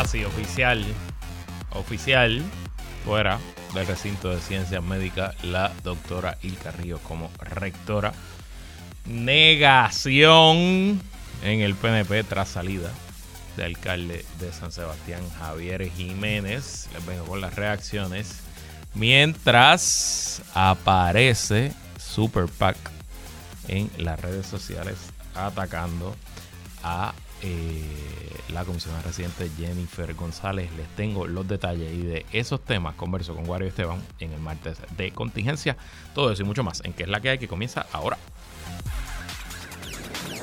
Ahora sí, oficial. Oficial. Fuera del recinto de ciencias médicas, la doctora Ilka como rectora. Negación en el PNP tras salida de alcalde de San Sebastián, Javier Jiménez. Les vengo con las reacciones. Mientras aparece Super PAC en las redes sociales atacando a eh, la comisionada residente Jennifer González. Les tengo los detalles y de esos temas converso con Wario Esteban en el martes de contingencia. Todo eso y mucho más en que es la que hay que comienza ahora.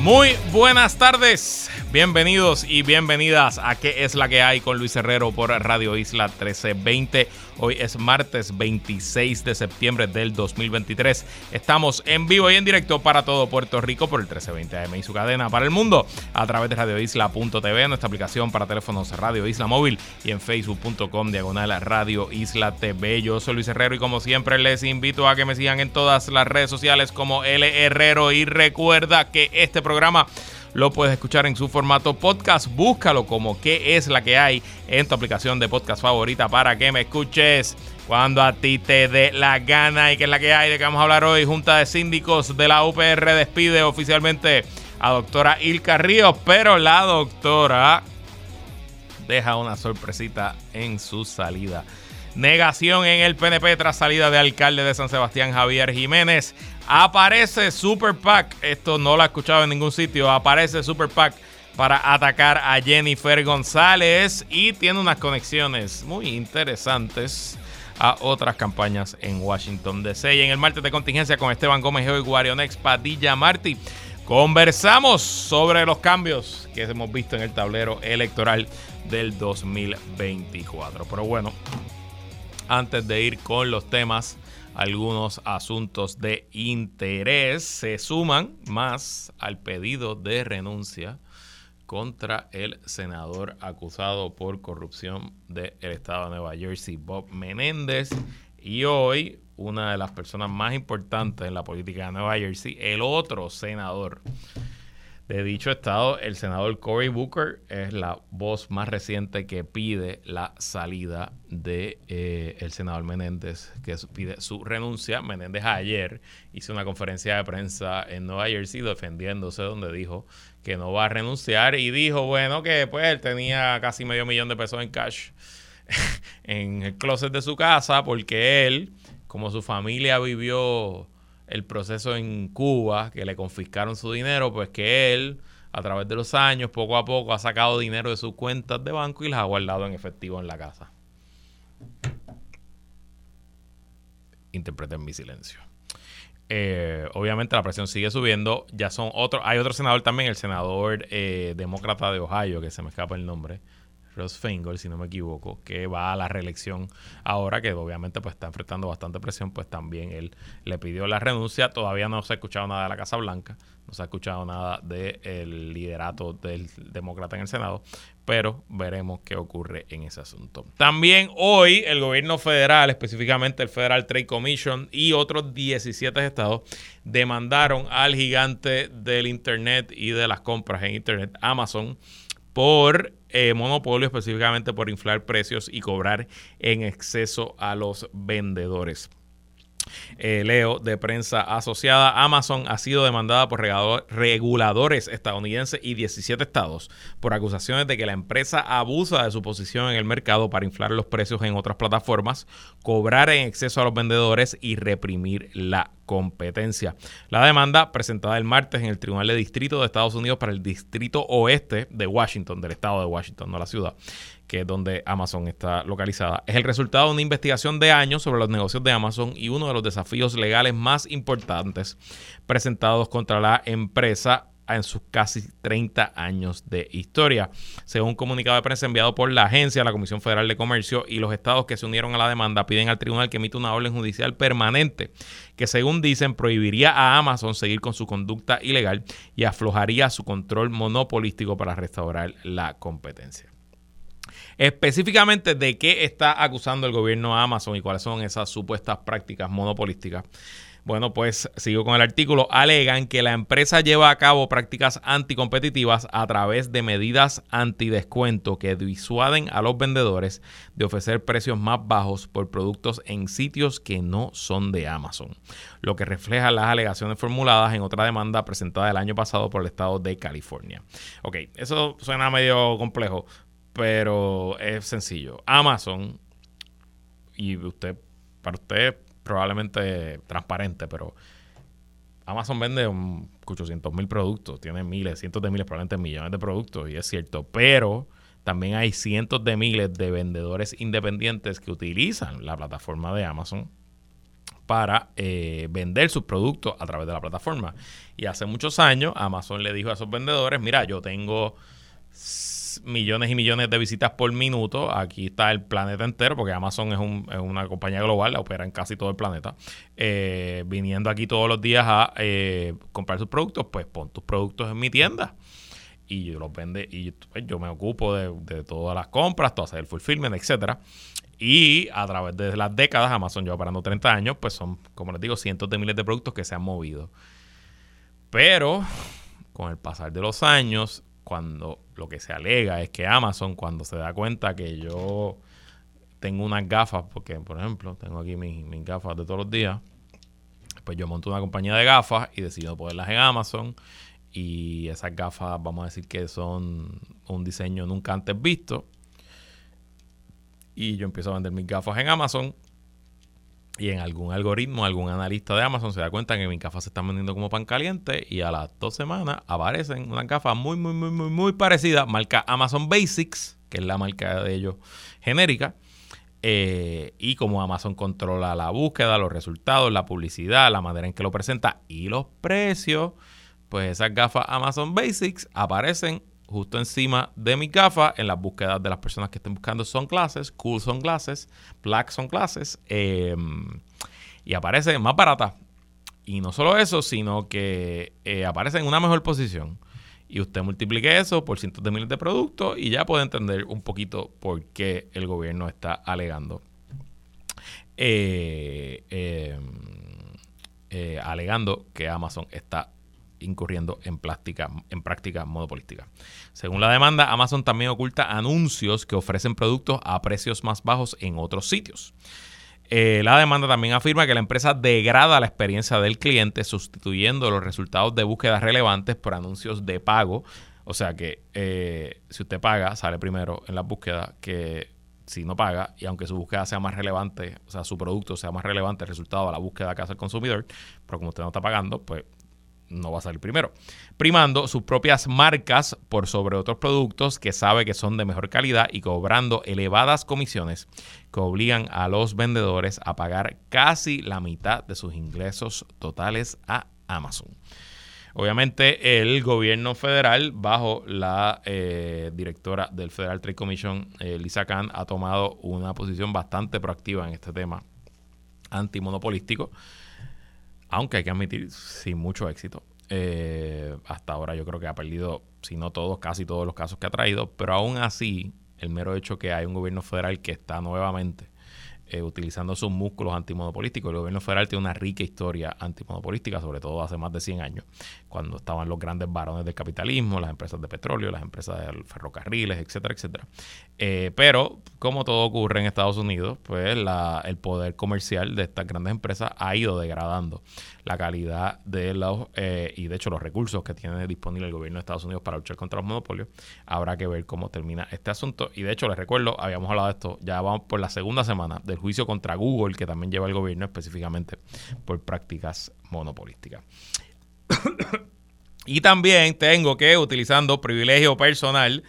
Muy buenas tardes, bienvenidos y bienvenidas a ¿Qué es la que hay con Luis Herrero por Radio Isla 1320? Hoy es martes 26 de septiembre del 2023. Estamos en vivo y en directo para todo Puerto Rico por el 1320 AM y su cadena para el mundo a través de radioisla.tv, nuestra aplicación para teléfonos Radio Isla Móvil y en facebook.com diagonal Radio Isla TV. Yo soy Luis Herrero y como siempre les invito a que me sigan en todas las redes sociales como L Herrero y recuerda que este programa lo puedes escuchar en su formato podcast. Búscalo como qué es la que hay en tu aplicación de podcast favorita para que me escuches cuando a ti te dé la gana y qué es la que hay de que vamos a hablar hoy. Junta de síndicos de la UPR despide oficialmente a doctora Ilka Ríos, pero la doctora deja una sorpresita en su salida. Negación en el PNP tras salida de alcalde de San Sebastián, Javier Jiménez. Aparece Super PAC. Esto no lo he escuchado en ningún sitio. Aparece Super PAC para atacar a Jennifer González y tiene unas conexiones muy interesantes a otras campañas en Washington DC. Y en el martes de contingencia con Esteban Gómez y Guarionex Padilla Martí. Conversamos sobre los cambios que hemos visto en el tablero electoral del 2024. Pero bueno, antes de ir con los temas, algunos asuntos de interés se suman más al pedido de renuncia contra el senador acusado por corrupción del estado de Nueva Jersey, Bob Menéndez. Y hoy, una de las personas más importantes en la política de Nueva Jersey, el otro senador de dicho estado, el senador Cory Booker es la voz más reciente que pide la salida de eh, el senador Menéndez, que pide su renuncia. Menéndez ayer hizo una conferencia de prensa en Nueva Jersey defendiéndose, donde dijo que no va a renunciar y dijo, bueno, que pues él tenía casi medio millón de pesos en cash en el closet de su casa porque él, como su familia vivió el proceso en Cuba, que le confiscaron su dinero, pues que él, a través de los años, poco a poco, ha sacado dinero de sus cuentas de banco y las ha guardado en efectivo en la casa. Interpreten mi silencio. Eh, obviamente la presión sigue subiendo. Ya son otros. Hay otro senador también, el senador eh, demócrata de Ohio, que se me escapa el nombre. Ross Feingold, si no me equivoco, que va a la reelección ahora, que obviamente pues está enfrentando bastante presión, pues también él le pidió la renuncia. Todavía no se ha escuchado nada de la Casa Blanca, no se ha escuchado nada del liderato del demócrata en el Senado, pero veremos qué ocurre en ese asunto. También hoy el gobierno federal, específicamente el Federal Trade Commission y otros 17 estados demandaron al gigante del Internet y de las compras en Internet, Amazon, por eh, monopolio, específicamente por inflar precios y cobrar en exceso a los vendedores. Eh, leo de prensa asociada, Amazon ha sido demandada por reguladores estadounidenses y 17 estados por acusaciones de que la empresa abusa de su posición en el mercado para inflar los precios en otras plataformas, cobrar en exceso a los vendedores y reprimir la competencia. La demanda presentada el martes en el Tribunal de Distrito de Estados Unidos para el Distrito Oeste de Washington, del estado de Washington, no la ciudad, que es donde Amazon está localizada, es el resultado de una investigación de años sobre los negocios de Amazon y uno de los desafíos legales más importantes presentados contra la empresa en sus casi 30 años de historia. Según un comunicado de prensa enviado por la agencia, la Comisión Federal de Comercio y los estados que se unieron a la demanda piden al tribunal que emita una orden judicial permanente que según dicen prohibiría a Amazon seguir con su conducta ilegal y aflojaría su control monopolístico para restaurar la competencia. Específicamente de qué está acusando el gobierno a Amazon y cuáles son esas supuestas prácticas monopolísticas. Bueno, pues sigo con el artículo. Alegan que la empresa lleva a cabo prácticas anticompetitivas a través de medidas antidescuento que disuaden a los vendedores de ofrecer precios más bajos por productos en sitios que no son de Amazon, lo que refleja las alegaciones formuladas en otra demanda presentada el año pasado por el estado de California. Ok, eso suena medio complejo, pero es sencillo. Amazon, y usted, para usted probablemente transparente, pero Amazon vende 800 mil productos, tiene miles, cientos de miles, probablemente millones de productos, y es cierto, pero también hay cientos de miles de vendedores independientes que utilizan la plataforma de Amazon para eh, vender sus productos a través de la plataforma. Y hace muchos años Amazon le dijo a esos vendedores, mira, yo tengo millones y millones de visitas por minuto. Aquí está el planeta entero, porque Amazon es, una compañía global, la opera en casi todo el planeta. Eh, viniendo aquí todos los días a eh, comprar sus productos, pues pon tus productos en mi tienda. Y yo los vende, y pues, yo me ocupo de, todas las compras, todo hacer el fulfillment, etcétera. Y a través de las décadas, Amazon lleva operando 30 años, pues son, como les digo, cientos de miles de productos que se han movido. Pero con el pasar de los años, cuando lo que se alega es que Amazon, cuando se da cuenta que yo tengo unas gafas, porque por ejemplo, tengo aquí mis, gafas de todos los días, pues yo monto una compañía de gafas y decido ponerlas en Amazon. Y esas gafas, vamos a decir que son un diseño nunca antes visto. Y yo empiezo a vender mis gafas en Amazon y en algún algoritmo, algún analista de Amazon se da cuenta que mis gafas se están vendiendo como pan caliente y a las dos semanas aparecen unas gafas muy, muy, muy, muy, muy parecidas, marca Amazon Basics, que es la marca de ellos genérica. Eh, y como Amazon controla la búsqueda, los resultados, la publicidad, la manera en que lo presenta y los precios, pues esas gafas Amazon Basics aparecen justo encima de mi gafa en las búsquedas de las personas que estén buscando son clases, cool son clases, black son clases, em, y aparece más barata. Y no solo eso, sino que eh, aparece en una mejor posición. Y usted multiplique eso por cientos de miles de productos y ya puede entender un poquito por qué el gobierno está alegando. Eh, em, eh, alegando que Amazon está incurriendo en, plástica, en prácticas monopolísticas. Según la demanda, Amazon también oculta anuncios que ofrecen productos a precios más bajos en otros sitios. Eh, la demanda también afirma que la empresa degrada la experiencia del cliente sustituyendo los resultados de búsqueda relevantes por anuncios de pago. O sea que eh, si usted paga, sale primero en la búsqueda que si no paga y aunque su búsqueda sea más relevante, o sea, su producto sea más relevante el resultado de la búsqueda que hace el consumidor, pero como usted no está pagando, pues no va a salir primero. Primando sus propias marcas por sobre otros productos que sabe que son de mejor calidad y cobrando elevadas comisiones que obligan a los vendedores a pagar casi la mitad de sus ingresos totales a Amazon. Obviamente el gobierno federal, bajo la eh, directora del Federal Trade Commission, eh, Lisa Khan, ha tomado una posición bastante proactiva en este tema antimonopolístico aunque hay que admitir, sin mucho éxito. Eh, hasta ahora yo creo que ha perdido, si no todos, casi todos los casos que ha traído, pero aún así, el mero hecho que hay un gobierno federal que está nuevamente eh, utilizando sus músculos antimonopolísticos. El gobierno federal tiene una rica historia antimonopolística, sobre todo hace más de 100 años, cuando estaban los grandes varones del capitalismo, las empresas de petróleo, las empresas de ferrocarriles, etcétera, etcétera. Eh, pero, como todo ocurre en Estados Unidos, pues el poder comercial de estas grandes empresas ha ido degradando la calidad de los, eh, y de hecho los recursos que tiene disponible el gobierno de Estados Unidos para luchar contra los monopolios. Habrá que ver cómo termina este asunto. Y de hecho, les recuerdo, habíamos hablado de esto, ya vamos por la segunda semana del juicio contra Google, que también lleva el gobierno específicamente por prácticas monopolísticas. y también tengo que, utilizando privilegio personal,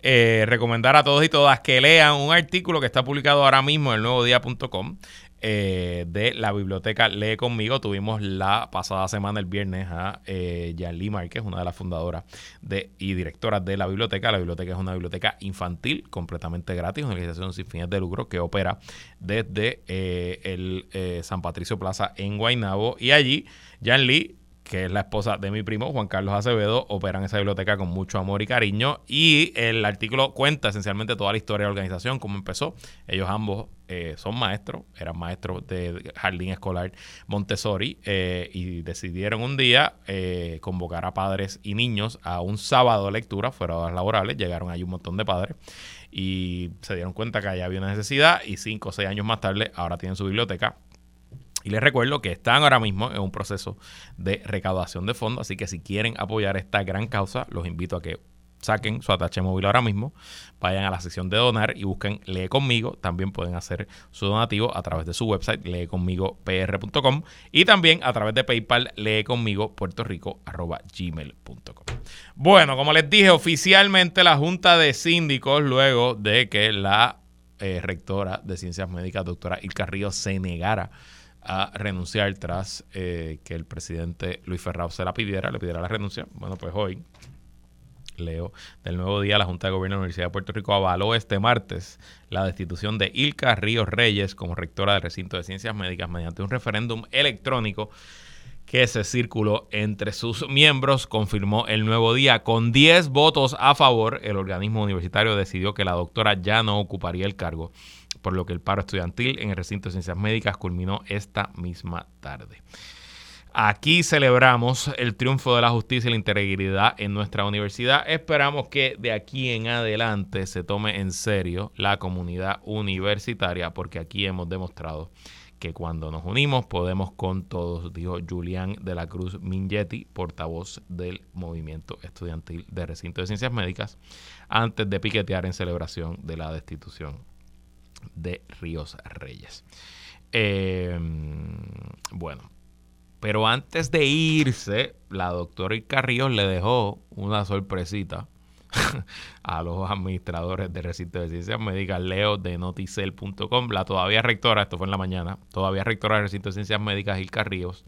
eh, recomendar a todos y todas que lean un artículo que está publicado ahora mismo en el nuevodía.com eh, de la biblioteca Lee Conmigo. Tuvimos la pasada semana, el viernes, a eh, Yanli Márquez, una de las fundadoras de, y directoras de la biblioteca. La biblioteca es una biblioteca infantil completamente gratis, una organización sin fines de lucro que opera desde eh, el eh, San Patricio Plaza en Guaynabo. Y allí, Yanli que es la esposa de mi primo, Juan Carlos Acevedo, operan esa biblioteca con mucho amor y cariño. Y el artículo cuenta esencialmente toda la historia de la organización, cómo empezó. Ellos ambos eh, son maestros, eran maestros de jardín escolar Montessori eh, y decidieron un día eh, convocar a padres y niños a un sábado de lectura fuera de horas laborales. Llegaron ahí un montón de padres y se dieron cuenta que allá había una necesidad y cinco o seis años más tarde ahora tienen su biblioteca y les recuerdo que están ahora mismo en un proceso de recaudación de fondos, así que si quieren apoyar esta gran causa, los invito a que saquen su atache móvil ahora mismo, vayan a la sección de donar y busquen Lee Conmigo. También pueden hacer su donativo a través de su website, leeconmigopr.com y también a través de PayPal, leeconmigopuertorico.gmail.com. Bueno, como les dije, oficialmente la Junta de Síndicos, luego de que la eh, rectora de Ciencias Médicas, doctora Ilka Ríos, se negara a renunciar tras eh, que el presidente Luis Ferrao se la pidiera, le pidiera la renuncia. Bueno, pues hoy, leo del nuevo día, la Junta de Gobierno de la Universidad de Puerto Rico avaló este martes la destitución de Ilka Ríos Reyes como rectora del recinto de ciencias médicas mediante un referéndum electrónico que se circuló entre sus miembros, confirmó el nuevo día. Con 10 votos a favor, el organismo universitario decidió que la doctora ya no ocuparía el cargo por lo que el paro estudiantil en el recinto de ciencias médicas culminó esta misma tarde. Aquí celebramos el triunfo de la justicia y la integridad en nuestra universidad. Esperamos que de aquí en adelante se tome en serio la comunidad universitaria, porque aquí hemos demostrado que cuando nos unimos podemos con todos, dijo Julián de la Cruz Mingetti, portavoz del movimiento estudiantil de recinto de ciencias médicas, antes de piquetear en celebración de la destitución de Ríos Reyes. Eh, bueno, pero antes de irse, la doctora Ríos le dejó una sorpresita a los administradores de recinto de ciencias médicas, Leo de noticel.com, la todavía rectora, esto fue en la mañana, todavía rectora de recinto de ciencias médicas, Ilka Ríos,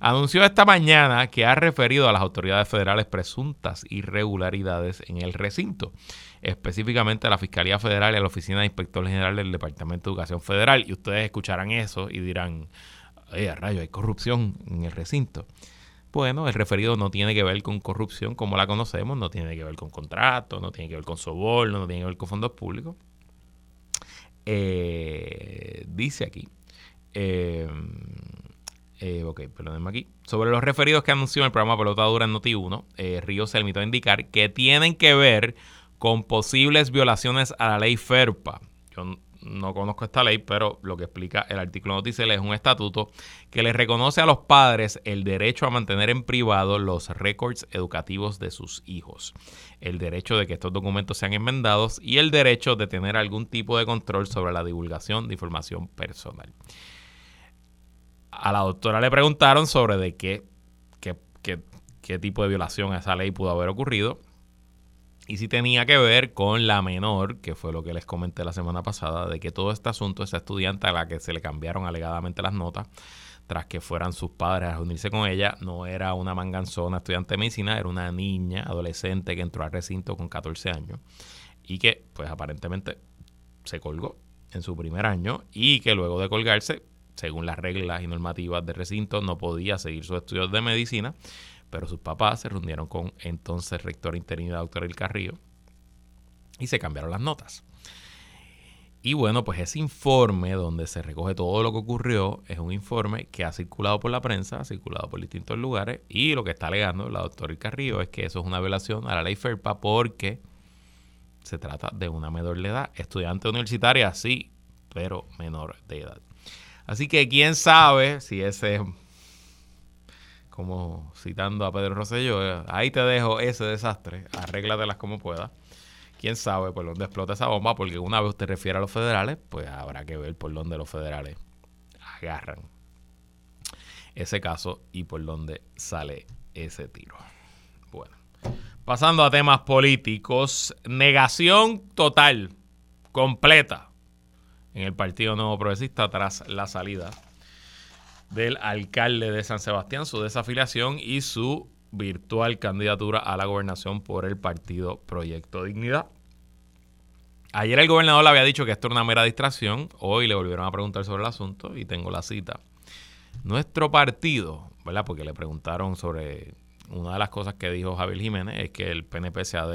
anunció esta mañana que ha referido a las autoridades federales presuntas irregularidades en el recinto específicamente a la Fiscalía Federal y a la Oficina de Inspector General del Departamento de Educación Federal. Y ustedes escucharán eso y dirán, a rayo, hay corrupción en el recinto. Bueno, el referido no tiene que ver con corrupción como la conocemos, no tiene que ver con contratos, no tiene que ver con soborno, no tiene que ver con fondos públicos. Eh, dice aquí, eh, eh, ok, perdónenme aquí. Sobre los referidos que anunció en el programa Pelota Dura en Noti1, eh, Río se limitó a indicar que tienen que ver con posibles violaciones a la ley FERPA. Yo no conozco esta ley, pero lo que explica el artículo noticia es un estatuto que le reconoce a los padres el derecho a mantener en privado los récords educativos de sus hijos, el derecho de que estos documentos sean enmendados y el derecho de tener algún tipo de control sobre la divulgación de información personal. A la doctora le preguntaron sobre de qué, qué, qué, qué tipo de violación a esa ley pudo haber ocurrido y si tenía que ver con la menor, que fue lo que les comenté la semana pasada, de que todo este asunto, esa estudiante a la que se le cambiaron alegadamente las notas, tras que fueran sus padres a reunirse con ella, no era una manganzona estudiante de medicina, era una niña, adolescente que entró al recinto con 14 años y que pues aparentemente se colgó en su primer año y que luego de colgarse, según las reglas y normativas del recinto, no podía seguir sus estudios de medicina pero sus papás se reunieron con entonces rector interino, doctor El Carrillo, y se cambiaron las notas. Y bueno, pues ese informe donde se recoge todo lo que ocurrió es un informe que ha circulado por la prensa, ha circulado por distintos lugares y lo que está alegando la doctora Carrillo es que eso es una violación a la ley FERPA porque se trata de una menor de edad, estudiante universitaria, sí, pero menor de edad. Así que quién sabe si ese como citando a Pedro Rosselló, eh, ahí te dejo ese desastre, arréglatelas como puedas. Quién sabe por dónde explota esa bomba, porque una vez usted refiere a los federales, pues habrá que ver por dónde los federales agarran ese caso y por dónde sale ese tiro. Bueno, Pasando a temas políticos, negación total, completa, en el Partido Nuevo Progresista tras la salida del alcalde de San Sebastián, su desafiliación y su virtual candidatura a la gobernación por el partido Proyecto Dignidad. Ayer el gobernador le había dicho que esto era una mera distracción, hoy le volvieron a preguntar sobre el asunto y tengo la cita. Nuestro partido, ¿verdad? Porque le preguntaron sobre una de las cosas que dijo Javier Jiménez, es que el PNP se ha,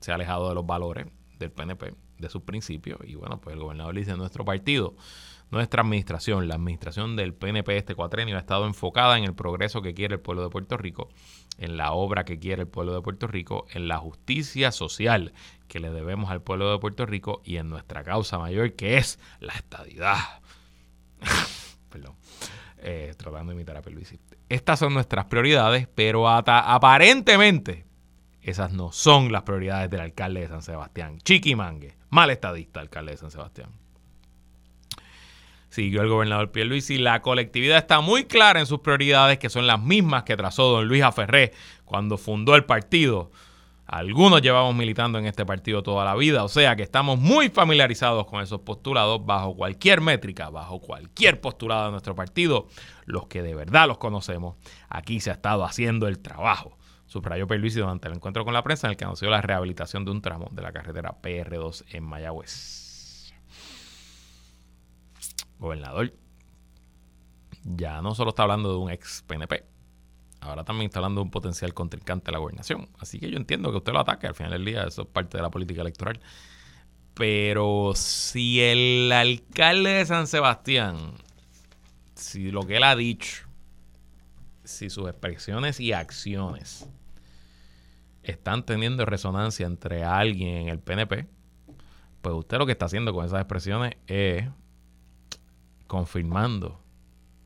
se ha alejado de los valores del PNP, de sus principios, y bueno, pues el gobernador dice, nuestro partido nuestra administración, la administración del PNP este cuatrenio, ha estado enfocada en el progreso que quiere el pueblo de Puerto Rico, en la obra que quiere el pueblo de Puerto Rico, en la justicia social que le debemos al pueblo de Puerto Rico y en nuestra causa mayor que es la estadidad. Perdón. Eh, tratando de imitar a Pelvisi. Estas son nuestras prioridades, pero aparentemente esas no son las prioridades del alcalde de San Sebastián. Chiquimangue, mal estadista alcalde de San Sebastián siguió el gobernador Pierluisi. La colectividad está muy clara en sus prioridades, que son las mismas que trazó don Luis Aferré cuando fundó el partido. Algunos llevamos militando en este partido toda la vida, o sea que estamos muy familiarizados con esos postulados bajo cualquier métrica, bajo cualquier postulado de nuestro partido, los que de verdad los conocemos. Aquí se ha estado haciendo el trabajo. Subrayó Pierluisi durante el encuentro con la prensa en el que anunció la rehabilitación de un tramo de la carretera PR2 en Mayagüez gobernador ya no solo está hablando de un ex PNP, ahora también está hablando de un potencial contrincante a la gobernación. Así que yo entiendo que usted lo ataque, al final del día eso es parte de la política electoral. Pero si el alcalde de San Sebastián, si lo que él ha dicho, si sus expresiones y acciones están teniendo resonancia entre alguien en el PNP, pues usted lo que está haciendo con esas expresiones es confirmando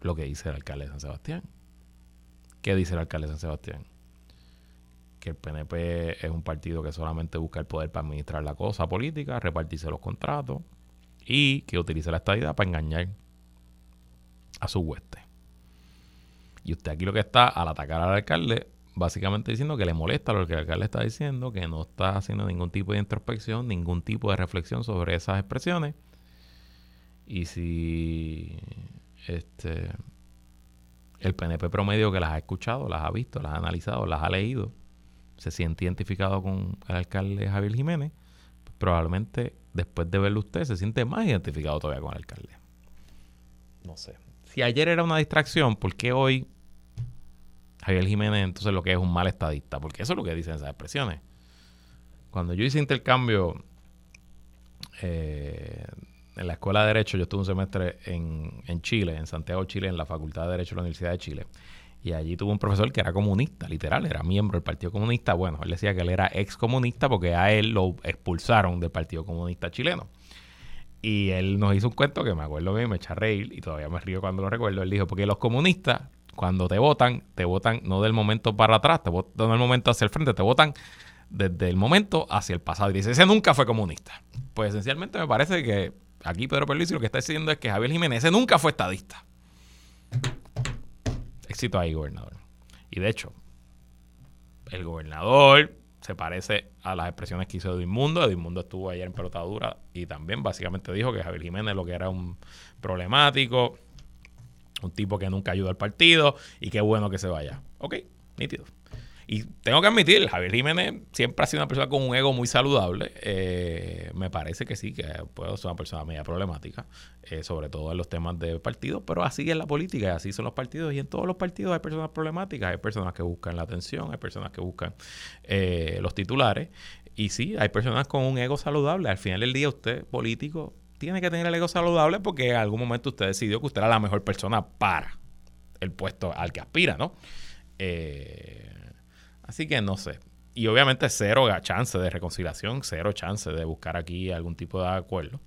lo que dice el alcalde de San Sebastián. ¿Qué dice el alcalde de San Sebastián? Que el PNP es un partido que solamente busca el poder para administrar la cosa política, repartirse los contratos y que utiliza la estadidad para engañar a su hueste. Y usted aquí lo que está al atacar al alcalde, básicamente diciendo que le molesta lo que el alcalde está diciendo, que no está haciendo ningún tipo de introspección, ningún tipo de reflexión sobre esas expresiones y si este el PNP promedio que las ha escuchado, las ha visto, las ha analizado, las ha leído, se siente identificado con el alcalde Javier Jiménez, pues probablemente después de verlo usted se siente más identificado todavía con el alcalde. No sé. Si ayer era una distracción, ¿por qué hoy Javier Jiménez entonces lo que es un mal estadista? Porque eso es lo que dicen esas expresiones. Cuando yo hice intercambio eh, en la Escuela de Derecho, yo estuve un semestre en, en Chile, en Santiago, Chile, en la Facultad de Derecho de la Universidad de Chile. Y allí tuvo un profesor que era comunista, literal, era miembro del Partido Comunista. Bueno, él decía que él era ex comunista porque a él lo expulsaron del Partido Comunista chileno. Y él nos hizo un cuento que me acuerdo bien, me echa a reír y todavía me río cuando lo recuerdo. Él dijo, porque los comunistas, cuando te votan, te votan no del momento para atrás, te votan del momento hacia el frente, te votan desde el momento hacia el pasado. Y dice, ese nunca fue comunista. Pues esencialmente me parece que aquí Pedro Perluisi lo que está diciendo es que Javier Jiménez nunca fue estadista. Éxito ahí, gobernador. Y de hecho, el gobernador se parece a las expresiones que hizo Edmundo. Edmundo estuvo ayer en pelotadura y también básicamente dijo que Javier Jiménez lo que era un problemático, un tipo que nunca ayuda al partido y qué bueno que se vaya. Ok, nítido. Y tengo que admitir, Javier Jiménez siempre ha sido una persona con un ego muy saludable. Eh, me parece que sí, que puede ser una persona media problemática, eh, sobre todo en los temas de partido, pero así es la política y así son los partidos. Y en todos los partidos hay personas problemáticas, hay personas que buscan la atención, hay personas que buscan eh, los titulares. Y sí, hay personas con un ego saludable. Al final del día, usted, político, tiene que tener el ego saludable porque en algún momento usted decidió que usted era la mejor persona para el puesto al que aspira, ¿no? Eh, Así que no sé. Y obviamente cero chance de reconciliación, cero chance de buscar aquí algún tipo de acuerdo.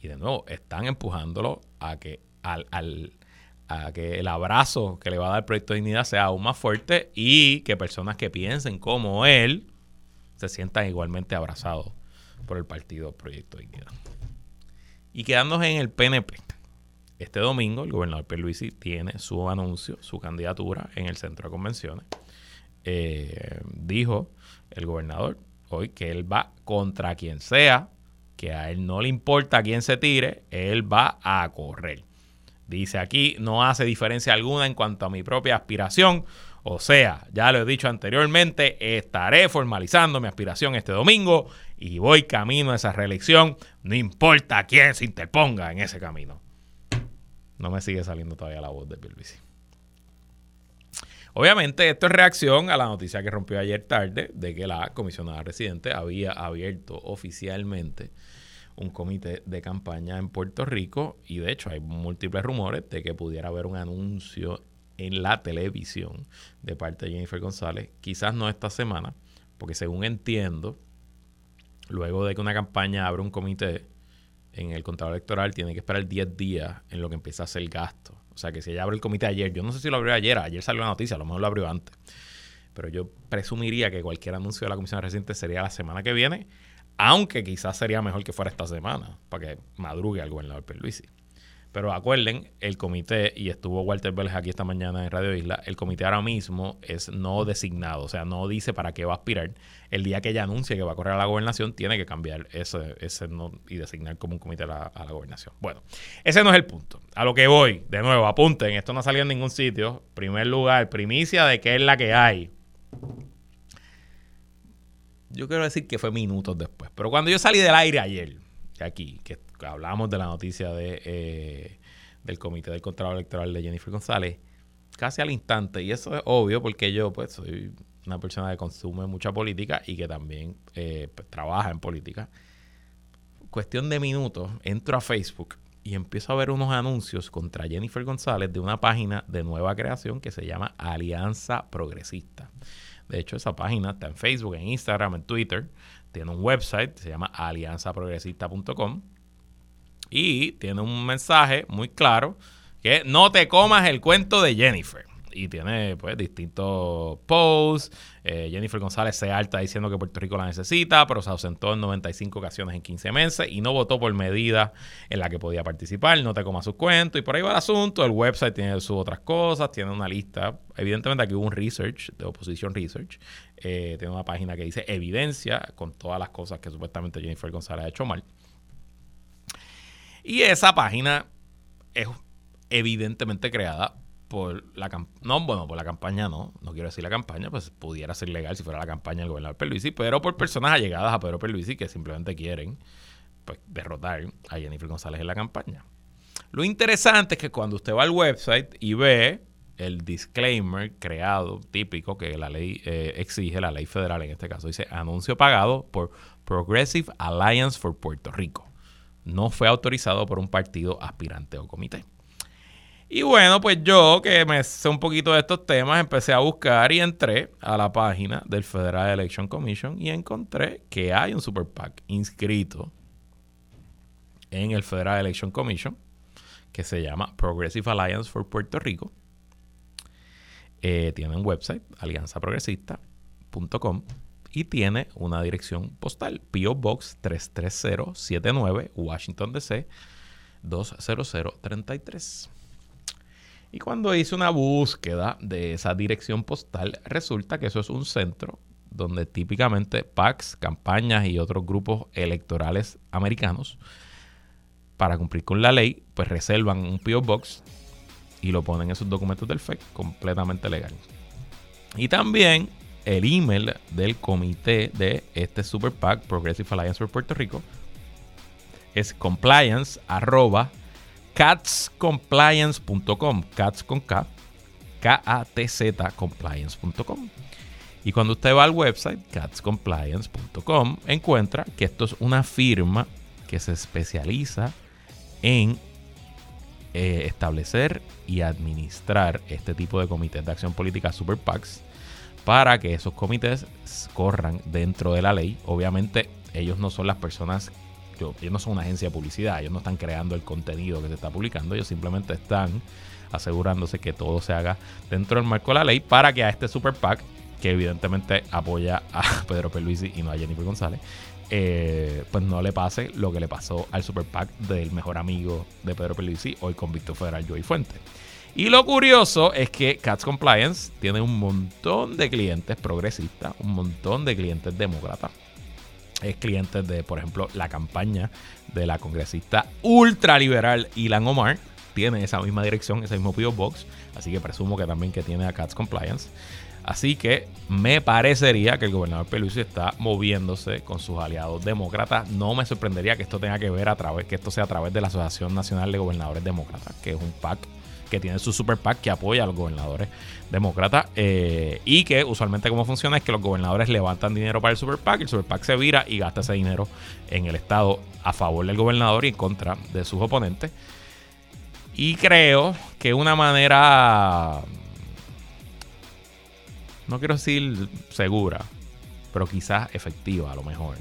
Y de nuevo, están empujándolo a que, al, a que el abrazo que le va a dar el Proyecto de Dignidad sea aún más fuerte y que personas que piensen como él se sientan igualmente abrazados por el partido Proyecto de Dignidad. Y quedándose en el PNP. Este domingo el gobernador Pierluisi tiene su anuncio, su candidatura en el centro de convenciones. eh, dijo el gobernador hoy que él va contra quien sea, que a él no le importa quién se tire, él va a correr. Dice aquí, no hace diferencia alguna en cuanto a mi propia aspiración. O sea, ya lo he dicho anteriormente, estaré formalizando mi aspiración este domingo y voy camino a esa reelección, no importa quién se interponga en ese camino. No me sigue saliendo todavía la voz de Pierluisi. Obviamente, esto es reacción a la noticia que rompió ayer tarde de que la comisionada residente había abierto oficialmente un comité de campaña en Puerto Rico y de hecho hay múltiples rumores de que pudiera haber un anuncio en la televisión de parte de Jennifer González, quizás no esta semana, porque según entiendo, luego de que una campaña abra un comité en el contador electoral, tiene que esperar 10 días en lo que empieza a hacer el gasto. O sea que si ella abre el comité ayer, yo no sé si lo abrió ayer, ayer salió la noticia, a lo mejor lo abrió antes. Pero yo presumiría que cualquier anuncio de la comisión reciente sería la semana que viene, aunque quizás sería mejor que fuera esta semana, para que madrugue al gobernador Luisi. Pero acuerden, el comité, y estuvo Walter Vélez aquí esta mañana en Radio Isla, el comité ahora mismo es no designado, o sea, no dice para qué va a aspirar. El día que ella anuncie que va a correr a la gobernación, tiene que cambiar ese, ese no, y designar como un comité a la, gobernación. Bueno, ese no es el punto. A lo que voy, de nuevo, apunten, esto no ha salido en ningún sitio. Primer lugar, primicia de que es la que hay. Yo quiero decir que fue minutos después, pero cuando yo salí del aire ayer, aquí, que hablamos de la noticia de, eh, del Comité del Contrato Electoral de Jennifer González, casi al instante, y eso es obvio porque yo pues soy una persona que consume mucha política y que también eh, pues, trabaja en política. Cuestión de minutos, entro a Facebook y empiezo a ver unos anuncios contra Jennifer González de una página de nueva creación que se llama Alianza Progresista. De hecho, esa página está en Facebook, en Instagram, en Twitter. Tiene un website, se llama alianzaprogresista.com y tiene un mensaje muy claro que no te comas el cuento de Jennifer. Y tiene pues distintos posts. Eh, Jennifer González se alta diciendo que Puerto Rico la necesita, pero se ausentó en 95 ocasiones en 15 meses y no votó por medida en la que podía participar. No te comas sus cuentos. Y por ahí va el asunto. El website tiene sus otras cosas, tiene una lista. Evidentemente aquí hubo un research de Opposition Research. Eh, tiene una página que dice evidencia con todas las cosas que supuestamente Jennifer González ha hecho mal. Y esa página es evidentemente creada por la no bueno por la campaña no no quiero decir la campaña pues pudiera ser legal si fuera la campaña del gobernador Perluisi pero por personas allegadas a Pedro Perluisi que simplemente quieren pues derrotar a Jennifer González en la campaña lo interesante es que cuando usted va al website y ve el disclaimer creado típico que la ley eh, exige la ley federal en este caso dice anuncio pagado por Progressive Alliance for Puerto Rico no fue autorizado por un partido aspirante o comité. Y bueno, pues yo que me sé un poquito de estos temas, empecé a buscar y entré a la página del Federal Election Commission y encontré que hay un Super PAC inscrito en el Federal Election Commission que se llama Progressive Alliance for Puerto Rico. Eh, tiene un website, alianzaprogresista.com y tiene una dirección postal, PO Box 33079, Washington DC 20033. Y cuando hice una búsqueda de esa dirección postal, resulta que eso es un centro donde típicamente PACs, campañas y otros grupos electorales americanos, para cumplir con la ley, pues reservan un PO Box y lo ponen en sus documentos del FEC completamente legal. Y también el email del comité de este Super PAC, Progressive Alliance for Puerto Rico, es compliance arroba catscompliance.com, cats con K, K-A-T-Z compliance.com. Y cuando usted va al website catscompliance.com, encuentra que esto es una firma que se especializa en eh, establecer y administrar este tipo de comités de acción política Super PACs para que esos comités corran dentro de la ley. Obviamente ellos no son las personas, ellos no son una agencia de publicidad, ellos no están creando el contenido que se está publicando, ellos simplemente están asegurándose que todo se haga dentro del marco de la ley para que a este Super PAC, que evidentemente apoya a Pedro Peluisi y no a Jennifer González, eh, pues no le pase lo que le pasó al Super PAC del mejor amigo de Pedro Peluisi, hoy convicto federal Joey Fuente. Y lo curioso es que Cats Compliance tiene un montón de clientes progresistas, un montón de clientes demócratas. Es clientes de, por ejemplo, la campaña de la congresista ultraliberal Ilan Omar. Tiene esa misma dirección, ese mismo P.O. Box. Así que presumo que también que tiene a Cats Compliance. Así que me parecería que el gobernador Pelusi está moviéndose con sus aliados demócratas. No me sorprendería que esto tenga que ver a través, que esto sea a través de la Asociación Nacional de Gobernadores Demócratas, que es un PAC que tiene su super PAC que apoya a los gobernadores demócratas eh, y que usualmente como funciona es que los gobernadores levantan dinero para el super PAC, el super PAC se vira y gasta ese dinero en el estado a favor del gobernador y en contra de sus oponentes. Y creo que una manera no quiero decir segura, pero quizás efectiva a lo mejor,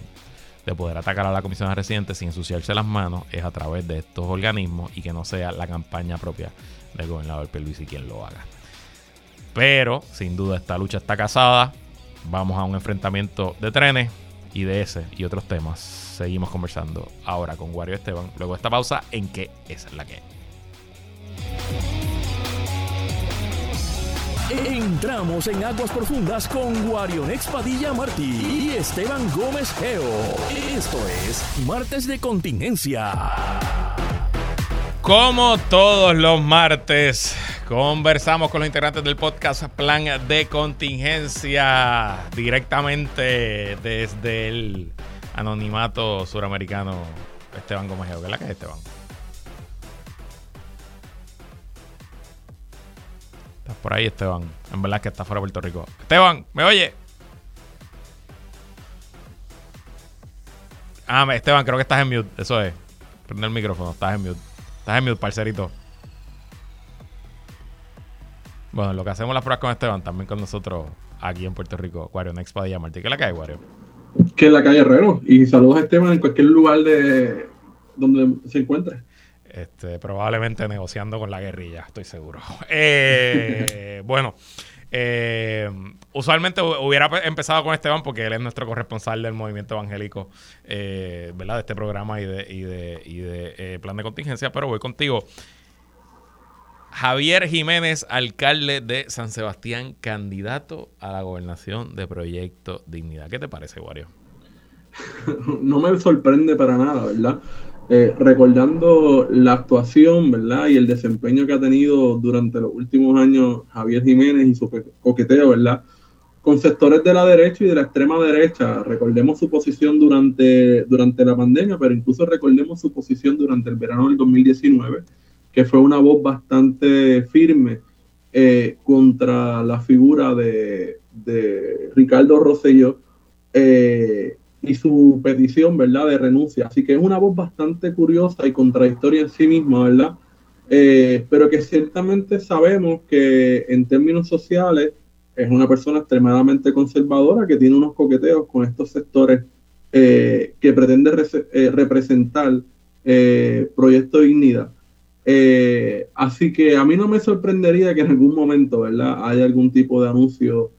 de poder atacar a la comisión de residentes sin ensuciarse las manos es a través de estos organismos y que no sea la campaña propia del gobernador y quien lo haga. Pero, sin duda, esta lucha está casada. Vamos a un enfrentamiento de trenes y de ese y otros temas seguimos conversando ahora con Wario Esteban. Luego de esta pausa, ¿en qué es la que? Entramos en aguas profundas con Guarionex Padilla Martí y Esteban Gómez Geo. Esto es Martes de Contingencia. Como todos los martes, conversamos con los integrantes del podcast Plan de Contingencia directamente desde el anonimato suramericano Esteban Gómez. ¿Qué es la que es Esteban? Estás por ahí, Esteban. En verdad que está fuera de Puerto Rico. Esteban, ¿me oye? Ah, Esteban, creo que estás en mute. Eso es. Prende el micrófono. Estás en mute. Estás en mute, parcerito. Bueno, lo que hacemos las pruebas con Esteban, también con nosotros aquí en Puerto Rico. Wario Next Padilla Martí. ¿Qué es la calle, Wario? Que es la calle Herrero. Y saludos a Esteban en cualquier lugar de donde se encuentre. Este, probablemente negociando con la guerrilla, estoy seguro. Eh, bueno, eh, usualmente hubiera empezado con Esteban porque él es nuestro corresponsal del movimiento evangélico, eh, ¿verdad? De este programa y de, de plan de contingencia, pero voy contigo. Javier Jiménez, alcalde de San Sebastián, candidato a la gobernación de Proyecto Dignidad. ¿Qué te parece, Wario? No me sorprende para nada, ¿verdad? Eh, recordando la actuación, ¿verdad? Y el desempeño que ha tenido durante los últimos años Javier Jiménez y su coqueteo, ¿verdad? Con sectores de la derecha y de la extrema derecha. Recordemos su posición durante, durante la pandemia, pero incluso recordemos su posición durante el verano del 2019, que fue una voz bastante firme eh, contra la figura de, Ricardo Rosselló. Eh, y su petición, ¿verdad?, de renuncia. Así que es una voz bastante curiosa y contradictoria en sí misma, ¿verdad? Eh, pero que ciertamente sabemos que en términos sociales es una persona extremadamente conservadora que tiene unos coqueteos con estos sectores eh, que pretende eh, representar Proyecto Dignidad. así que a mí no me sorprendería que en algún momento, ¿verdad?, haya algún tipo de anuncio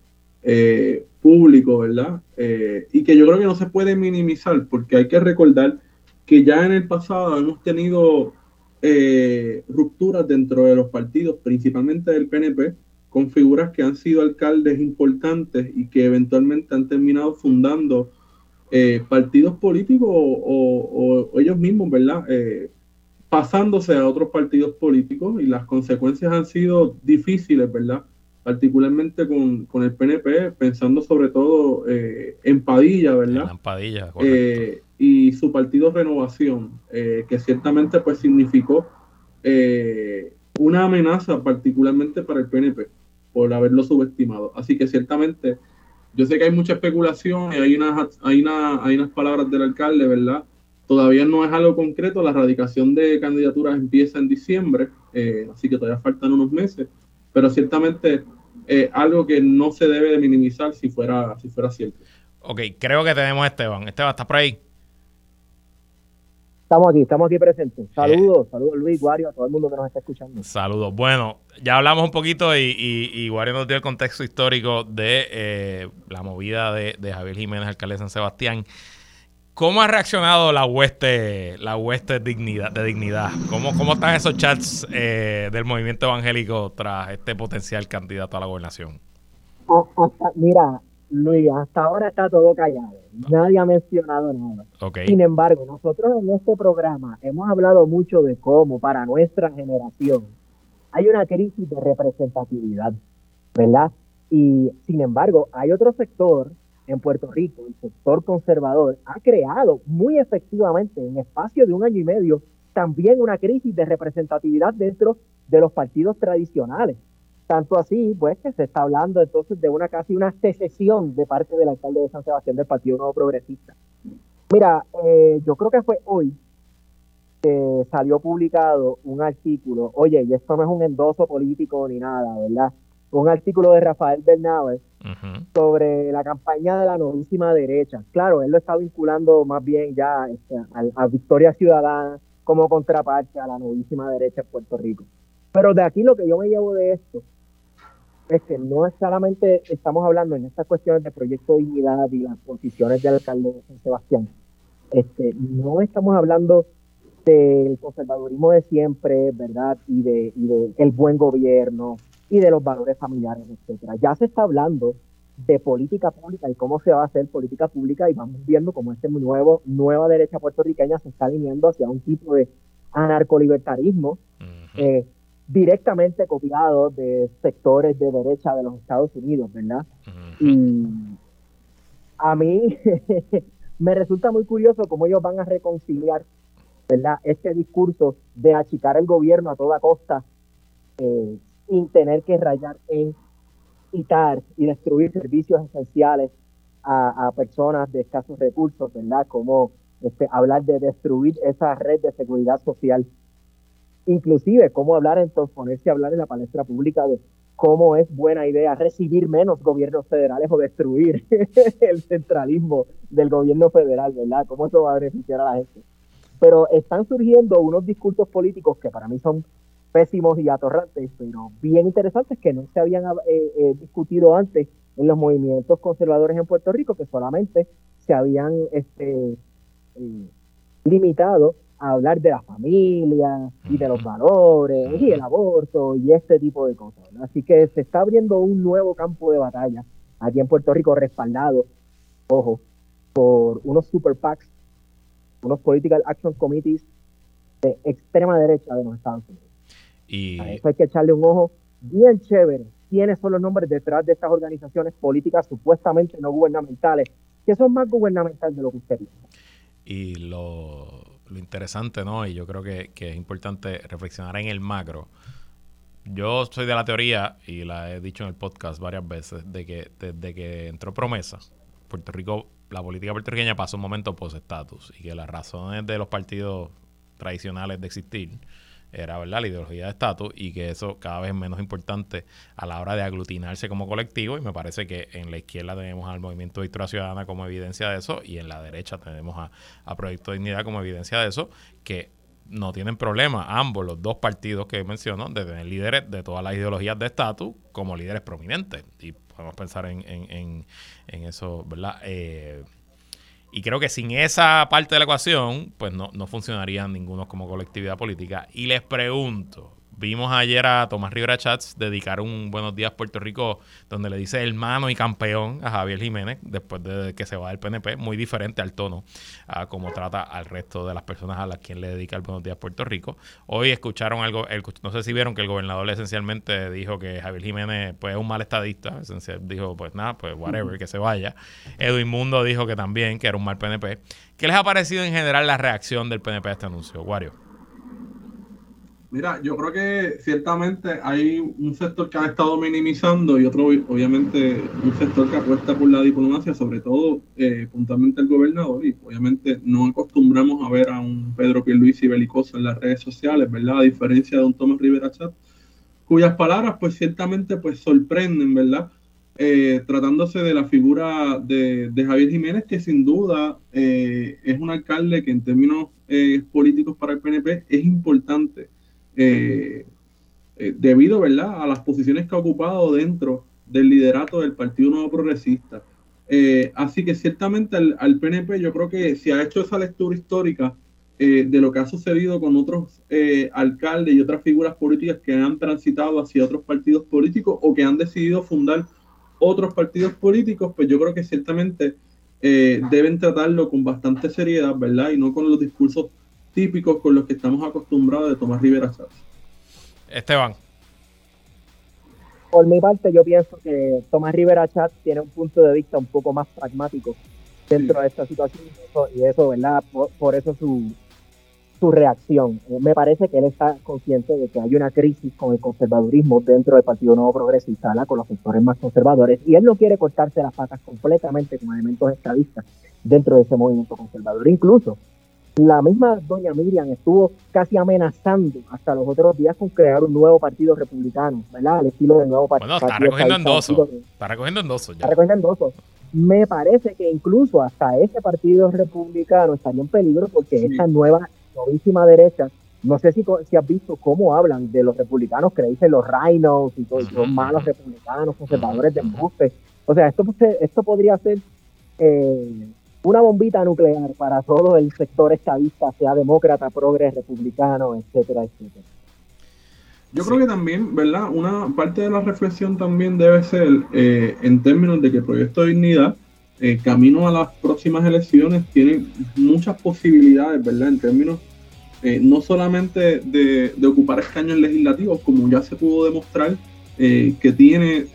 público, ¿verdad? Eh, y que yo creo que no se puede minimizar porque hay que recordar que ya en el pasado hemos tenido eh, rupturas dentro de los partidos, principalmente del PNP, con figuras que han sido alcaldes importantes y que eventualmente han terminado fundando eh, partidos políticos o, o, ellos mismos, ¿verdad? pasándose a otros partidos políticos y las consecuencias han sido difíciles, ¿verdad? Particularmente con, el PNP, pensando sobre todo eh, en Padilla, ¿verdad? En Padilla, eh, y su partido Renovación, eh, que ciertamente pues significó una amenaza particularmente para el PNP por haberlo subestimado. Así que ciertamente yo sé que hay mucha especulación y hay unas, hay, una, hay unas palabras del alcalde, ¿verdad? Todavía no es algo concreto, la erradicación de candidaturas empieza en diciembre, así que todavía faltan unos meses, pero ciertamente eh, algo que no se debe de minimizar si fuera, si fuera cierto. Ok, creo que tenemos a Esteban. Esteban, ¿estás por ahí? Estamos aquí, estamos aquí presentes. Saludos, saludos Luis, Wario, a todo el mundo que nos está escuchando. Saludos. Bueno, ya hablamos un poquito y, y, Wario nos dio el contexto histórico de eh, la movida de, Javier Jiménez, alcalde de San Sebastián. ¿Cómo ha reaccionado la hueste, la hueste dignidad, de dignidad? ¿Cómo, cómo están esos chats eh, del movimiento evangélico tras este potencial candidato a la gobernación? mira, Luis, hasta ahora está todo callado. Nadie ha mencionado nada. Sin embargo, nosotros en este programa hemos hablado mucho de cómo para nuestra generación hay una crisis de representatividad, ¿verdad? Y sin embargo, hay otro sector en Puerto Rico, el sector conservador, ha creado muy efectivamente en espacio de un año y medio también una crisis de representatividad dentro de los partidos tradicionales. Tanto así, pues, que se está hablando entonces de una casi una secesión de parte del alcalde de San Sebastián del Partido Nuevo Progresista. Mira, eh, yo creo que fue hoy que salió publicado un artículo, oye, y esto no es un endoso político ni nada, ¿verdad? Un artículo de Rafael Bernabe sobre la campaña de la novísima derecha. Claro, él lo está vinculando más bien ya este, a, Victoria Ciudadana como contraparte a la novísima derecha en Puerto Rico. Pero de aquí lo que yo me llevo de esto es que no solamente estamos hablando en estas cuestiones de proyecto de dignidad y las posiciones del alcalde de San Sebastián. Este, no estamos hablando del conservadurismo de siempre, ¿verdad? Y de, y de el buen gobierno, y de los valores familiares, etcétera. Ya se está hablando de política pública y cómo se va a hacer política pública y vamos viendo cómo este nuevo nueva derecha puertorriqueña se está alineando hacia un tipo de anarcolibertarismo eh, directamente copiado de sectores de derecha de los Estados Unidos, ¿verdad? Y a mí me resulta muy curioso cómo ellos van a reconciliar, ¿verdad? Este discurso de achicar el gobierno a toda costa eh, sin tener que rayar en quitar y destruir servicios esenciales a, personas de escasos recursos, ¿verdad? Como este, hablar de destruir esa red de seguridad social. Inclusive, cómo hablar entonces, ponerse a hablar en la palestra pública de cómo es buena idea recibir menos gobiernos federales o destruir el centralismo del gobierno federal, ¿verdad? ¿Cómo eso va a beneficiar a la gente? Pero están surgiendo unos discursos políticos que para mí son pésimos y atorrantes, pero bien interesantes que no se habían eh, eh, discutido antes en los movimientos conservadores en Puerto Rico, que solamente se habían este, eh, limitado a hablar de la familia y de los valores y el aborto y este tipo de cosas. Así que se está abriendo un nuevo campo de batalla aquí en Puerto Rico respaldado, ojo, por unos super PACs, unos Political Action Committees de extrema derecha de los Estados Unidos. Y... A eso hay que echarle un ojo bien chévere. ¿Quiénes son los nombres detrás de estas organizaciones políticas supuestamente no gubernamentales, que son más gubernamentales de lo que usted dice? Y lo, interesante, ¿no? Y yo creo que, es importante reflexionar en el macro. Yo soy de la teoría, y la he dicho en el podcast varias veces, de que desde que entró promesa, Puerto Rico, la política puertorriqueña pasó un momento post-estatus y que las razones de los partidos tradicionales de existir era verdad la ideología de estatus y que eso cada vez es menos importante a la hora de aglutinarse como colectivo. Y me parece que en la izquierda tenemos al movimiento de Victoria Ciudadana como evidencia de eso y en la derecha tenemos a, a Proyecto Dignidad como evidencia de eso que no tienen problema ambos los dos partidos que menciono de tener líderes de todas las ideologías de estatus como líderes prominentes. Y podemos pensar en, en, en, eso, ¿verdad? Eh, y creo que sin esa parte de la ecuación, pues no, no funcionarían ninguno como colectividad política. Y les pregunto, Vimos ayer a Tomás Rivera Chats dedicar un Buenos Días Puerto Rico donde le dice hermano y campeón a Javier Jiménez después de que se va del PNP, muy diferente al tono a cómo trata al resto de las personas a las quien le dedica el Buenos Días Puerto Rico. Hoy escucharon algo, no sé si vieron que el gobernador esencialmente dijo que Javier Jiménez pues es un mal estadista, dijo pues nada, pues whatever, que se vaya. Edwin Mundo dijo que también, que era un mal PNP. ¿Qué les ha parecido en general la reacción del PNP a este anuncio, Wario? Mira, yo creo que ciertamente hay un sector que ha estado minimizando y otro, obviamente, un sector que apuesta por la diplomacia, sobre todo eh, puntualmente el gobernador, y obviamente no acostumbramos a ver a un Pedro Pierluisi belicoso en las redes sociales, ¿verdad? A diferencia de un Tomás Rivera Chat, cuyas palabras, pues ciertamente, pues sorprenden, ¿verdad? Eh, tratándose de la figura de, Javier Jiménez, que sin duda eh, es un alcalde que en términos políticos para el PNP es importante eh, eh, debido ¿verdad? a las posiciones que ha ocupado dentro del liderato del Partido Nuevo Progresista. Eh, así que ciertamente al, PNP yo creo que se ha hecho esa lectura histórica de lo que ha sucedido con otros alcaldes y otras figuras políticas que han transitado hacia otros partidos políticos o que han decidido fundar otros partidos políticos, pues yo creo que ciertamente deben tratarlo con bastante seriedad, ¿verdad? Y no con los discursos típicos con los que estamos acostumbrados de Tomás Rivera Chávez. Esteban por mi parte, yo pienso que Tomás Rivera Chat tiene un punto de vista un poco más pragmático dentro de esta situación y eso, ¿verdad? Por, eso su, su reacción. Eh, me parece que él está consciente de que hay una crisis con el conservadurismo dentro del Partido Nuevo Progresista, con los sectores más conservadores, y él no quiere cortarse las patas completamente con elementos estadistas dentro de ese movimiento conservador. Incluso la misma doña Miriam estuvo casi amenazando hasta los otros días con crear un nuevo partido republicano, ¿verdad? Al estilo del nuevo partido. Bueno, está recogiendo endosos. Está recogiendo endosos ya. Está recogiendo endosos. Me parece que incluso hasta ese partido republicano estaría en peligro porque esa nueva novísima derecha, no sé si, si has visto cómo hablan de los republicanos que le dicen los rhinos y todos los malos republicanos, conservadores de embuste. O sea, esto, esto podría ser eh, una bombita nuclear para todo el sector estadista, sea demócrata, progres, republicano, etcétera, etcétera. Yo creo que también, ¿verdad? Una parte de la reflexión también debe ser eh, en términos de que el Proyecto de Dignidad, eh, camino a las próximas elecciones, tiene muchas posibilidades, ¿verdad? En términos eh, no solamente de, de, ocupar escaños legislativos, como ya se pudo demostrar, que tiene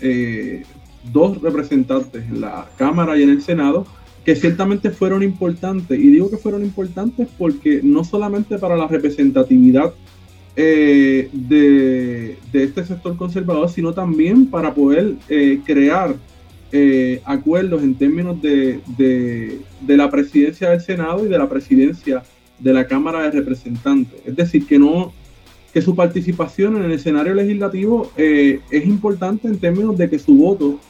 dos representantes en la Cámara y en el Senado, que ciertamente fueron importantes. Y digo que fueron importantes porque no solamente para la representatividad eh, de, este sector conservador, sino también para poder eh, crear eh, acuerdos en términos de, de, la presidencia del Senado y de la presidencia de la Cámara de Representantes. Es decir, que no que su participación en el escenario legislativo es importante en términos de que su voto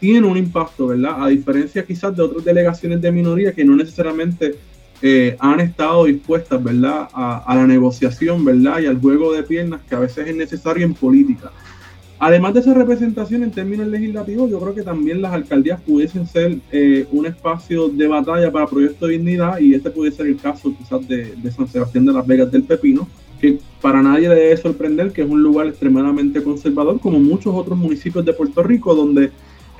tiene un impacto, ¿verdad? A diferencia quizás de otras delegaciones de minoría que no necesariamente eh, han estado dispuestas, ¿verdad? A, la negociación, ¿verdad? Y al juego de piernas que a veces es necesario en política. Además de esa representación en términos legislativos, yo creo que también las alcaldías pudiesen ser eh, un espacio de batalla para proyectos de dignidad y este puede ser el caso quizás de, de San Sebastián de las Vegas del Pepino, que para nadie debe sorprender que es un lugar extremadamente conservador, como muchos otros municipios de Puerto Rico, donde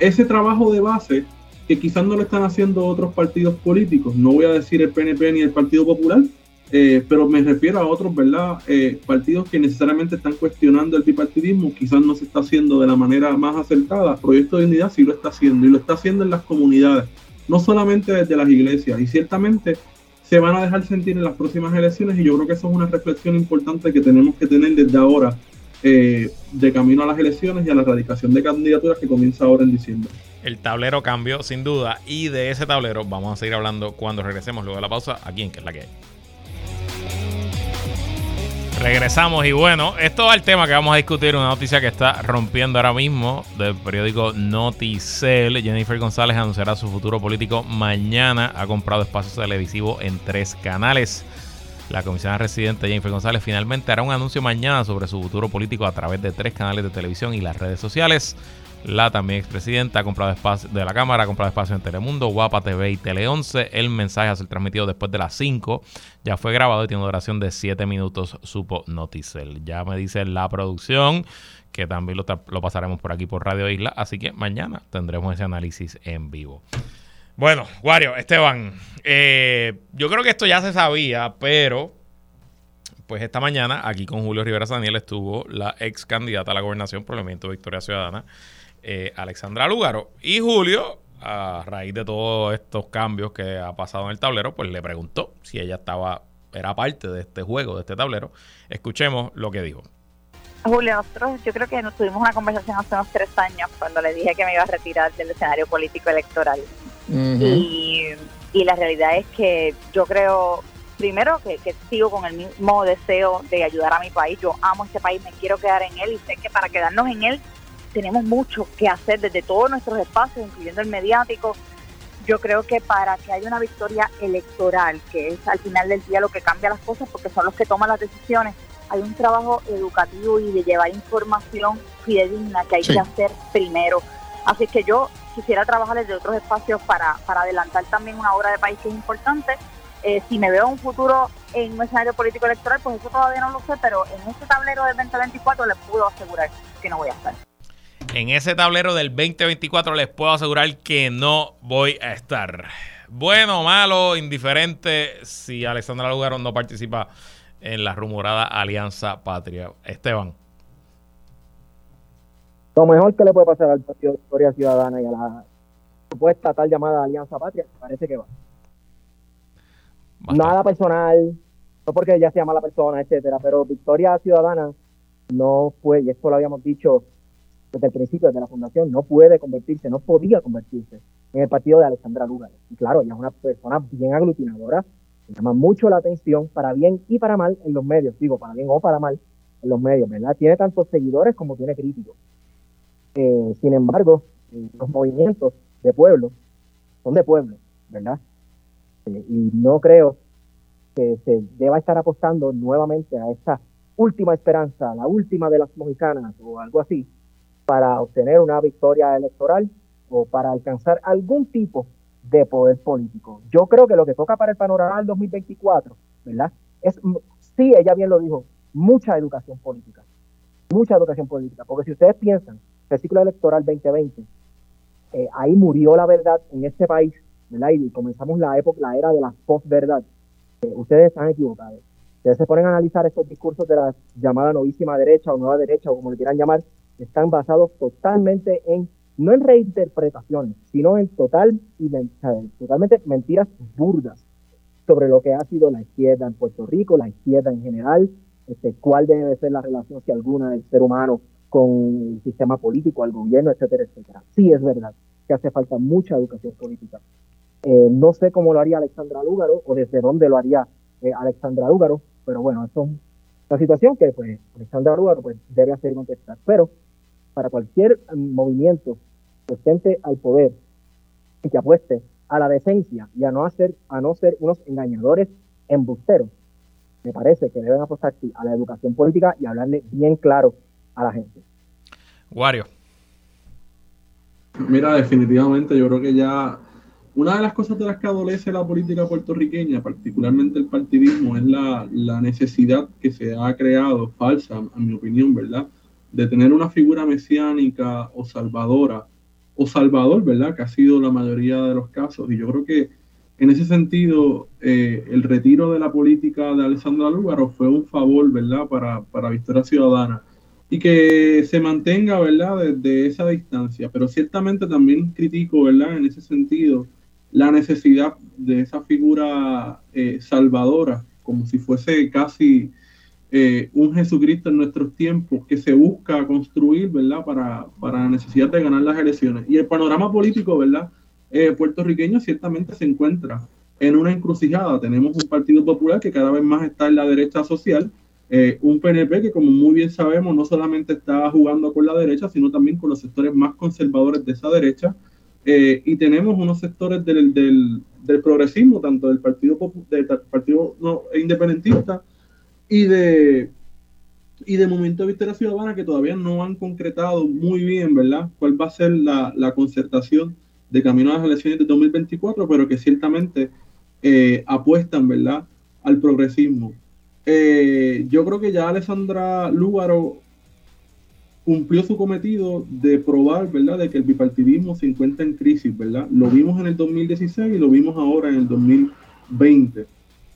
ese trabajo de base que quizás no lo están haciendo otros partidos políticos, no voy a decir el PNP ni el Partido Popular, eh, pero me refiero a otros, ¿verdad? Eh, partidos que necesariamente están cuestionando el bipartidismo, quizás no se está haciendo de la manera más acertada. Proyecto de Unidad sí lo está haciendo y lo está haciendo en las comunidades, no solamente desde las iglesias. Y ciertamente se van a dejar sentir en las próximas elecciones y yo creo que eso es una reflexión importante que tenemos que tener desde ahora eh, de camino a las elecciones y a la erradicación de candidaturas que comienza ahora en diciembre. El tablero cambió sin duda y de ese tablero vamos a seguir hablando cuando regresemos luego de la pausa aquí en que es la que hay. Regresamos y bueno, esto es el tema que vamos a discutir, una noticia que está rompiendo ahora mismo del periódico Noticel. Jennifer González anunciará su futuro político mañana. Ha comprado espacio televisivo en tres canales. La comisionada residente Jennifer González finalmente hará un anuncio mañana sobre su futuro político a través de tres canales de televisión y las redes sociales. La también expresidenta ha comprado espacio de la Cámara, ha comprado espacio en Telemundo, Guapa TV y Tele 11. El mensaje a ser transmitido después de las 5. Ya fue grabado y tiene una duración de 7 minutos, supo Noticel. Ya me dice la producción que también lo, lo pasaremos por aquí por Radio Isla. Así que mañana tendremos ese análisis en vivo. Bueno, Wario, Esteban, eh, yo creo que esto ya se sabía, pero pues esta mañana aquí con Julio Rivera Daniel estuvo la ex candidata a la gobernación por el Movimiento Victoria Ciudadana, eh, Alexandra Lugaro. Y Julio, a raíz de todos estos cambios que ha pasado en el tablero, pues le preguntó si ella estaba, era parte de este juego, de este tablero. Escuchemos lo que dijo. Julio, nosotros yo creo que nos tuvimos una conversación hace unos tres años cuando le dije que me iba a retirar del escenario político electoral y, la realidad es que yo creo, primero, que, sigo con el mismo deseo de ayudar a mi país. Yo amo este país, me quiero quedar en él y sé que para quedarnos en él tenemos mucho que hacer desde todos nuestros espacios, incluyendo el mediático. Yo creo que para que haya una victoria electoral, que es al final del día lo que cambia las cosas, porque son los que toman las decisiones, hay un trabajo educativo y de llevar información fidedigna que hay que hacer primero. Así que yo quisiera trabajar desde otros espacios para, para adelantar también una obra de país que es importante. Eh, si me veo un futuro en un escenario político electoral, pues eso todavía no lo sé, pero en este tablero del 2024 les puedo asegurar que no voy a estar. En ese tablero del 2024 les puedo asegurar que no voy a estar. Bueno, malo, indiferente, si Alexandra Lugaro no participa en la rumorada Alianza Patria. Esteban. Lo mejor que le puede pasar al Partido de Historia Ciudadana y a la supuesta tal llamada Alianza Patria, parece que va. Nada personal, no porque ya se llama la persona, etcétera, pero Victoria Ciudadana no fue, y esto lo habíamos dicho desde el principio, desde la fundación, no puede convertirse, no podía convertirse en el partido de Alexandra Lugar. Y claro, ella es una persona bien aglutinadora, llama mucho la atención para bien y para mal en los medios, digo, para bien o para mal en los medios, ¿verdad? Tiene tantos seguidores como tiene críticos. Eh, sin embargo, eh, los movimientos de pueblo son de pueblo, ¿verdad? Eh, y no creo que se deba estar apostando nuevamente a esta última esperanza, la última de las mojicanas o algo así, para obtener una victoria electoral o para alcanzar algún tipo de poder político. Yo creo que lo que toca para el panorama del 2024, ¿verdad? Es, sí, ella bien lo dijo, mucha educación política. Mucha educación política. Porque si ustedes piensan, el ciclo electoral 2020, eh, ahí murió la verdad en este país, ¿verdad? Y comenzamos la época, la era de la posverdad. Eh, ustedes están equivocados. Ustedes se ponen a analizar estos discursos de la llamada novísima derecha o nueva derecha, o como le quieran llamar, están basados totalmente en no en reinterpretaciones, sino en total y totalmente mentiras burdas sobre lo que ha sido la izquierda en Puerto Rico, la izquierda en general, este, cuál debe ser la relación, si alguna, del ser humano con el sistema político, al gobierno, etcétera, etcétera. Sí es verdad que hace falta mucha educación política. Eh, no sé cómo lo haría Alexandra Lúgaro o desde dónde lo haría eh, Alexandra Lúgaro, pero bueno, eso es una situación que pues Alexandra Lúgaro pues, debe hacer contestar. Pero para cualquier mm, presente al poder y que apueste a la decencia y a no hacer, a no ser unos engañadores embusteros, me parece que deben apostar a la educación política y hablarle bien claro a la gente. Wario. Mira, definitivamente yo creo que ya una de las cosas de las que adolece la política puertorriqueña, particularmente el partidismo, es la, la necesidad que se ha creado, falsa, a mi opinión, ¿verdad?, de tener una figura mesiánica o salvadora, o salvador, ¿verdad? Que ha sido la mayoría de los casos. Y yo creo que en ese sentido, eh, el retiro de la política de Alessandro Lúgaro fue un favor, ¿verdad? Para, para Victoria Ciudadana. Y que se mantenga, ¿verdad? Desde esa distancia. Pero ciertamente también critico, ¿verdad? En ese sentido, la necesidad de esa figura eh, salvadora, como si fuese casi eh, un Jesucristo en nuestros tiempos que se busca construir, ¿verdad? Para, para la necesidad de ganar las elecciones. Y el panorama político, ¿verdad? Eh, puertorriqueño ciertamente se encuentra en una encrucijada. Tenemos un Partido Popular que cada vez más está en la derecha social, eh, un PNP que como muy bien sabemos no solamente está jugando con la derecha, sino también con los sectores más conservadores de esa derecha. y tenemos unos sectores del, del, del progresismo, tanto del Partido, partido no, Independentista, y de y de Movimiento de Victoria Ciudadana que todavía no han concretado muy bien, ¿verdad? ¿Cuál va a ser la, concertación de camino a las elecciones de 2024, pero que ciertamente eh, apuestan, ¿verdad?, al progresismo. Eh, yo creo que ya Alessandra Lúgaro cumplió su cometido de probar, ¿verdad?, de que el bipartidismo se encuentra en crisis, ¿verdad? Lo vimos en el 2016 y lo vimos ahora en el 2020.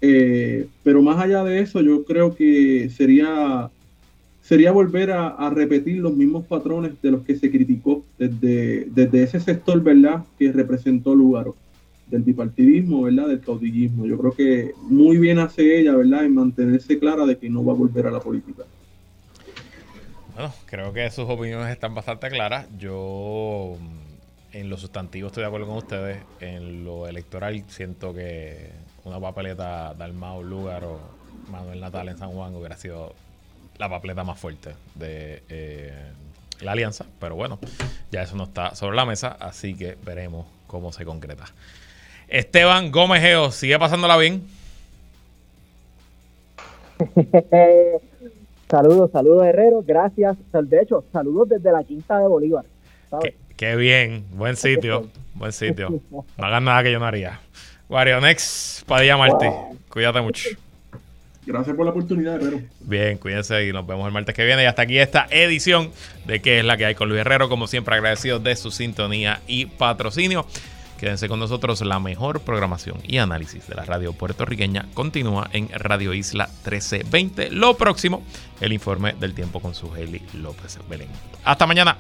Eh, pero más allá de eso, yo creo que sería, sería volver a, repetir los mismos patrones de los que se criticó desde, desde ese sector, ¿verdad?, que representó Lugaro, del bipartidismo, ¿verdad?, del caudillismo. Yo creo que muy bien hace ella, ¿verdad?, en mantenerse clara de que no va a volver a la política. Bueno, creo que sus opiniones están bastante claras. Yo en lo sustantivo estoy de acuerdo con ustedes. En lo electoral siento que una papeleta de Almao Lugar o Manuel Natal en San Juan hubiera sido la papeleta más fuerte de eh, la alianza. Pero bueno, ya eso no está sobre la mesa, así que veremos cómo se concreta. Esteban Gómez Geo, ¿sigue pasándola bien? saludos, saludos Herrero, gracias. De hecho, saludos desde la Quinta de Bolívar. Qué bien, buen sitio, buen sitio. No hagan nada que yo no haría. Wario Next, Padilla Martí. Cuídate mucho. Gracias por la oportunidad, Herrero. Bien, cuídense y nos vemos el martes que viene. Y hasta aquí esta edición de ¿Qué es la que hay con Luis Herrero? Como siempre, agradecido de su sintonía y patrocinio. Quédense con nosotros, la mejor programación y análisis de la radio puertorriqueña continúa en Radio Isla 1320. Lo próximo, el informe del tiempo con su Heli López Belén. Hasta mañana.